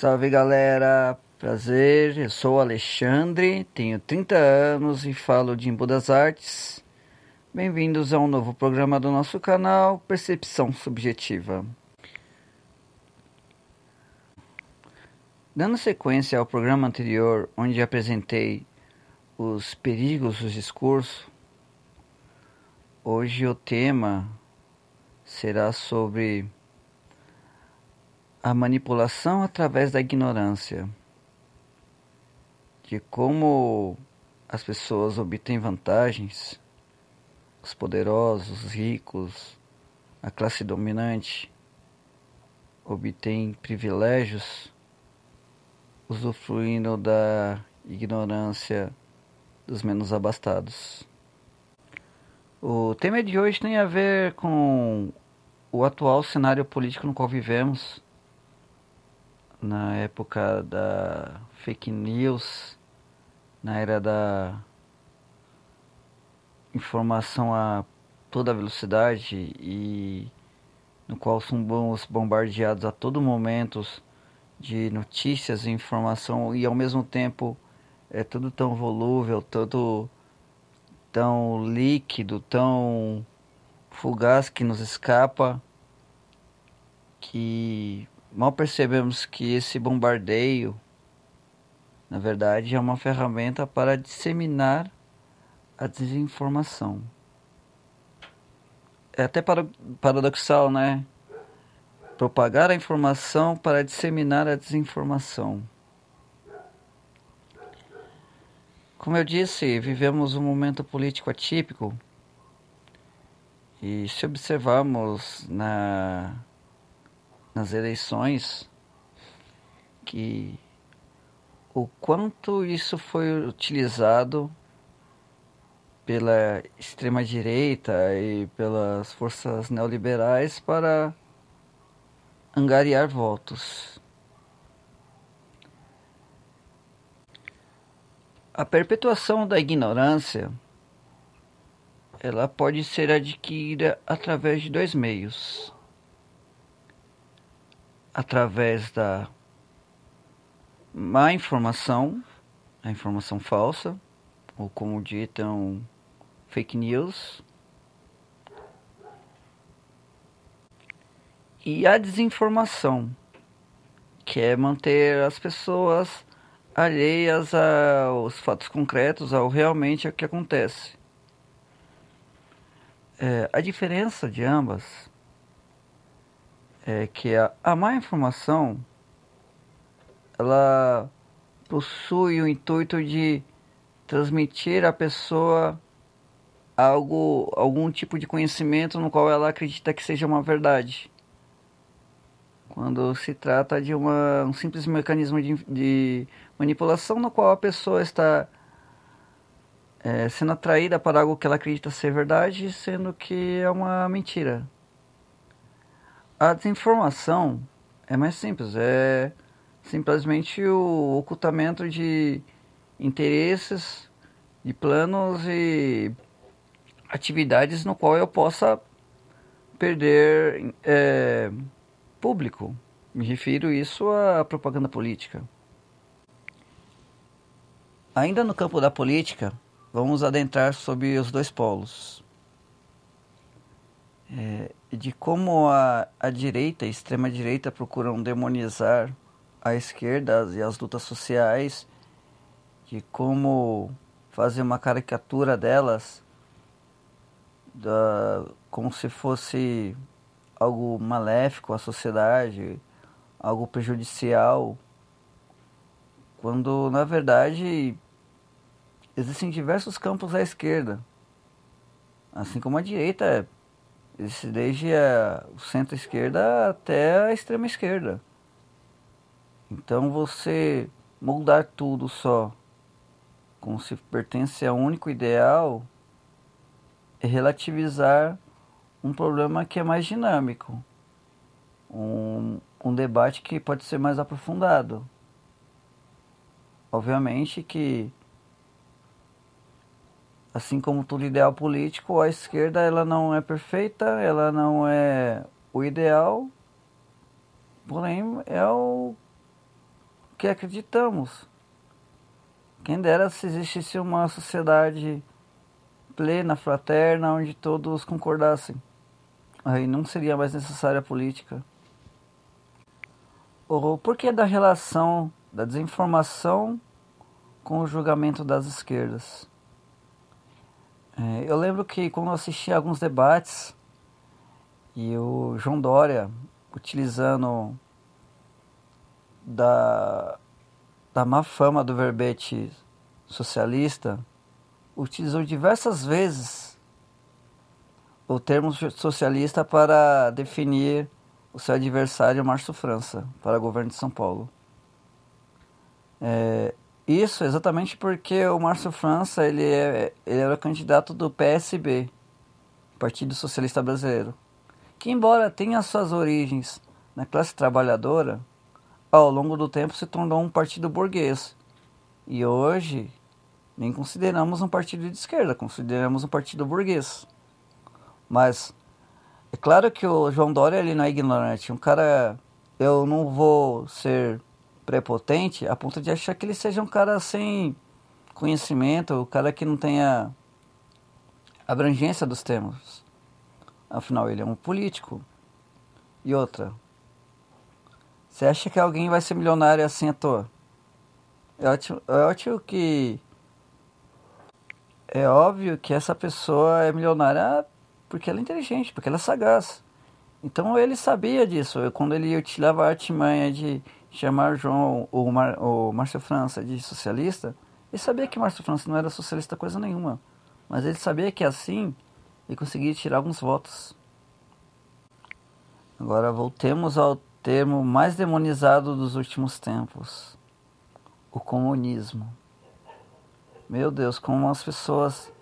Salve galera, prazer, eu sou Alexandre, tenho 30 anos e falo de Embu das Artes. Bem-vindos a um novo programa do nosso canal Percepção Subjetiva. Dando sequência ao programa anterior, onde apresentei os perigos do discurso, hoje o tema será sobre a manipulação através da ignorância, de como as pessoas obtêm vantagens, os poderosos, os ricos, a classe dominante obtém privilégios usufruindo da ignorância dos menos abastados. O tema de hoje tem a ver com o atual cenário político no qual vivemos na época da fake news, na era da informação a toda velocidade e no qual somos bombardeados a todo momento de notícias e informação e ao mesmo tempo é tudo tão volúvel, tudo tão líquido, tão fugaz que nos escapa que mal percebemos que esse bombardeio, na verdade, é uma ferramenta para disseminar a desinformação. É até paradoxal, né? Propagar a informação para disseminar a desinformação. Como eu disse, vivemos um momento político atípico. E se observarmos na nas eleições que o quanto isso foi utilizado pela extrema direita e pelas forças neoliberais para angariar votos. A perpetuação da ignorância ela pode ser adquirida através de dois meios através da má informação, a informação falsa, ou como ditam, fake news, e a desinformação, que é manter as pessoas alheias aos fatos concretos, ao realmente o que acontece. É, a diferença de ambas é que a, a má informação ela possui o intuito de transmitir à pessoa algo, algum tipo de conhecimento no qual ela acredita que seja uma verdade. Quando se trata de uma, um simples mecanismo de, de manipulação no qual a pessoa está é, sendo atraída para algo que ela acredita ser verdade, sendo que é uma mentira. A desinformação é mais simples, é simplesmente o ocultamento de interesses, de planos e atividades no qual eu possa perder é, público. Me refiro isso à propaganda política. Ainda no campo da política, vamos adentrar sobre os dois polos de como a, a direita, a extrema-direita, procuram demonizar a esquerda e as lutas sociais, de como fazer uma caricatura delas, da, como se fosse algo maléfico à sociedade, algo prejudicial, quando na verdade existem diversos campos à esquerda, assim como a direita desde a, centro-esquerda até a extrema-esquerda. Então você moldar tudo só como se pertence a um único ideal é relativizar um problema que é mais dinâmico, um, um debate que pode ser mais aprofundado. Obviamente que assim como todo ideal político, a esquerda ela não é perfeita, ela não é o ideal, porém é o que acreditamos. Quem dera se existisse uma sociedade plena, fraterna, onde todos concordassem. Aí não seria mais necessária a política. O porquê da relação da desinformação com o julgamento das esquerdas? É, eu lembro que quando eu assisti alguns debates e o João Dória utilizando da, da má fama do verbete socialista, utilizou diversas vezes o termo socialista para definir o seu adversário Márcio França para o governo de São Paulo. É, isso exatamente porque o Márcio França ele, é, ele era candidato do PSB, Partido Socialista Brasileiro, que embora tenha suas origens na classe trabalhadora, ao longo do tempo se tornou um partido burguês. E hoje nem consideramos um partido de esquerda, consideramos um partido burguês. Mas é claro que o João Dória ele não é ignorante. Um cara, eu não vou ser prepotente a ponto de achar que ele seja um cara sem conhecimento, um cara que não tenha abrangência dos temas. Afinal, ele é um político. E outra, você acha que alguém vai ser milionário assim à toa? É ótimo, é ótimo que. É óbvio que essa pessoa é milionária porque ela é inteligente, porque ela é sagaz. Então ele sabia disso. Quando ele utilizava a artimanha de chamar João ou Mar, o Márcio França de socialista, ele sabia que Márcio França não era socialista coisa nenhuma. Mas ele sabia que assim ele conseguia tirar alguns votos. Agora voltemos ao termo mais demonizado dos últimos tempos: o comunismo. Meu Deus, como as pessoas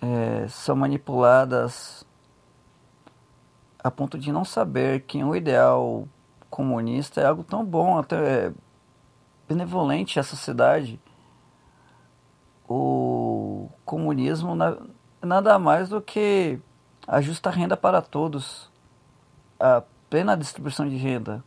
é, são manipuladas a ponto de não saber que o ideal comunista é algo tão bom, até benevolente à sociedade. O comunismo nada mais do que a justa renda para todos, a plena distribuição de renda.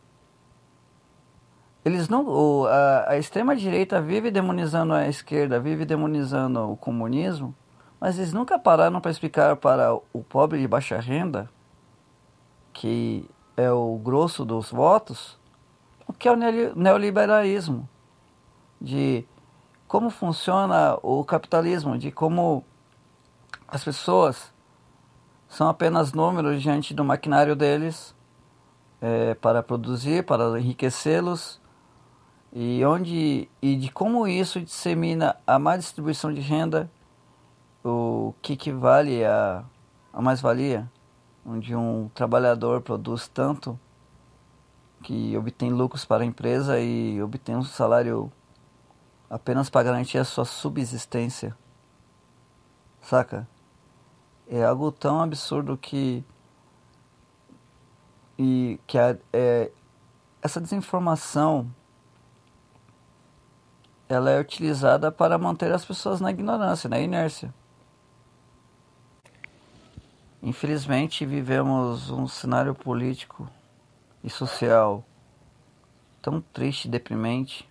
Eles não, a, a extrema direita vive demonizando a esquerda, vive demonizando o comunismo mas eles nunca pararam para explicar para o pobre de baixa renda, que é o grosso dos votos, o que é o neoliberalismo, de como funciona o capitalismo, de como as pessoas são apenas números diante do maquinário deles é, para produzir, para enriquecê-los e onde e de como isso dissemina a má distribuição de renda o que, que vale a, a mais-valia, onde um trabalhador produz tanto que obtém lucros para a empresa e obtém um salário apenas para garantir a sua subsistência. Saca? É algo tão absurdo que e que a, é, essa desinformação ela é utilizada para manter as pessoas na ignorância, na inércia. Infelizmente, vivemos um cenário político e social tão triste e deprimente,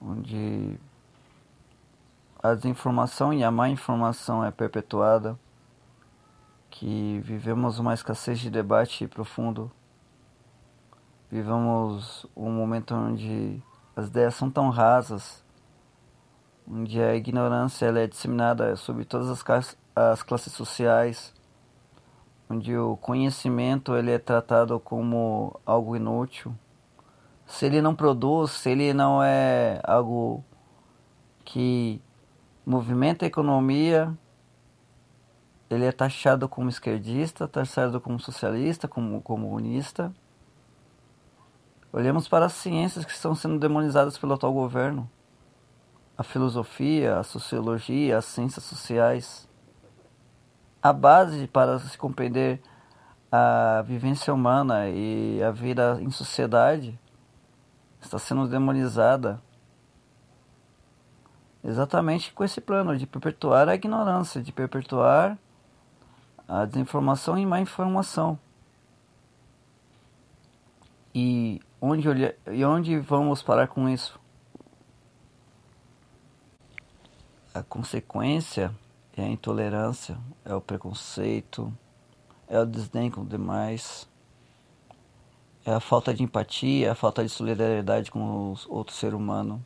onde a desinformação e a má informação é perpetuada, que vivemos uma escassez de debate profundo, vivemos um momento onde as ideias são tão rasas, onde a ignorância é disseminada sobre todas as as classes sociais, onde o conhecimento ele é tratado como algo inútil. Se ele não produz, se ele não é algo que movimenta a economia, ele é taxado como esquerdista, taxado como socialista, como comunista. Olhamos para as ciências que estão sendo demonizadas pelo atual governo. A filosofia, a sociologia, as ciências sociais a base para se compreender a vivência humana e a vida em sociedade está sendo demonizada exatamente com esse plano de perpetuar a ignorância, de perpetuar a desinformação e má informação. E onde e onde vamos parar com isso? A consequência é a intolerância, é o preconceito, é o desdém com os demais, é a falta de empatia, é a falta de solidariedade com o outro ser humano,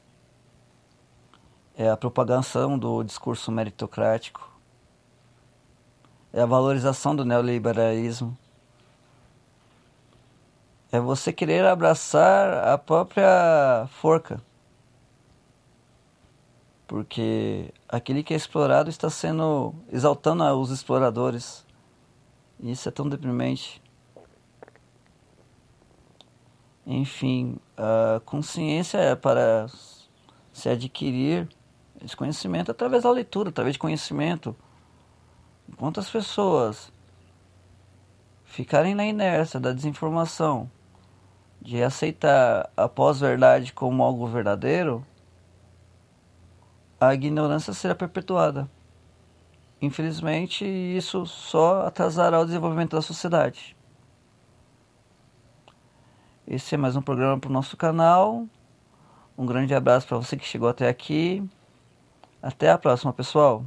é a propagação do discurso meritocrático, é a valorização do neoliberalismo, é você querer abraçar a própria forca. Porque aquele que é explorado está sendo exaltando os exploradores. Isso é tão deprimente. Enfim, a consciência é para se adquirir esse conhecimento através da leitura, através de conhecimento. Enquanto as pessoas ficarem na inércia da desinformação, de aceitar a pós-verdade como algo verdadeiro, a ignorância será perpetuada. Infelizmente, isso só atrasará o desenvolvimento da sociedade. Esse é mais um programa para o nosso canal. Um grande abraço para você que chegou até aqui. Até a próxima, pessoal.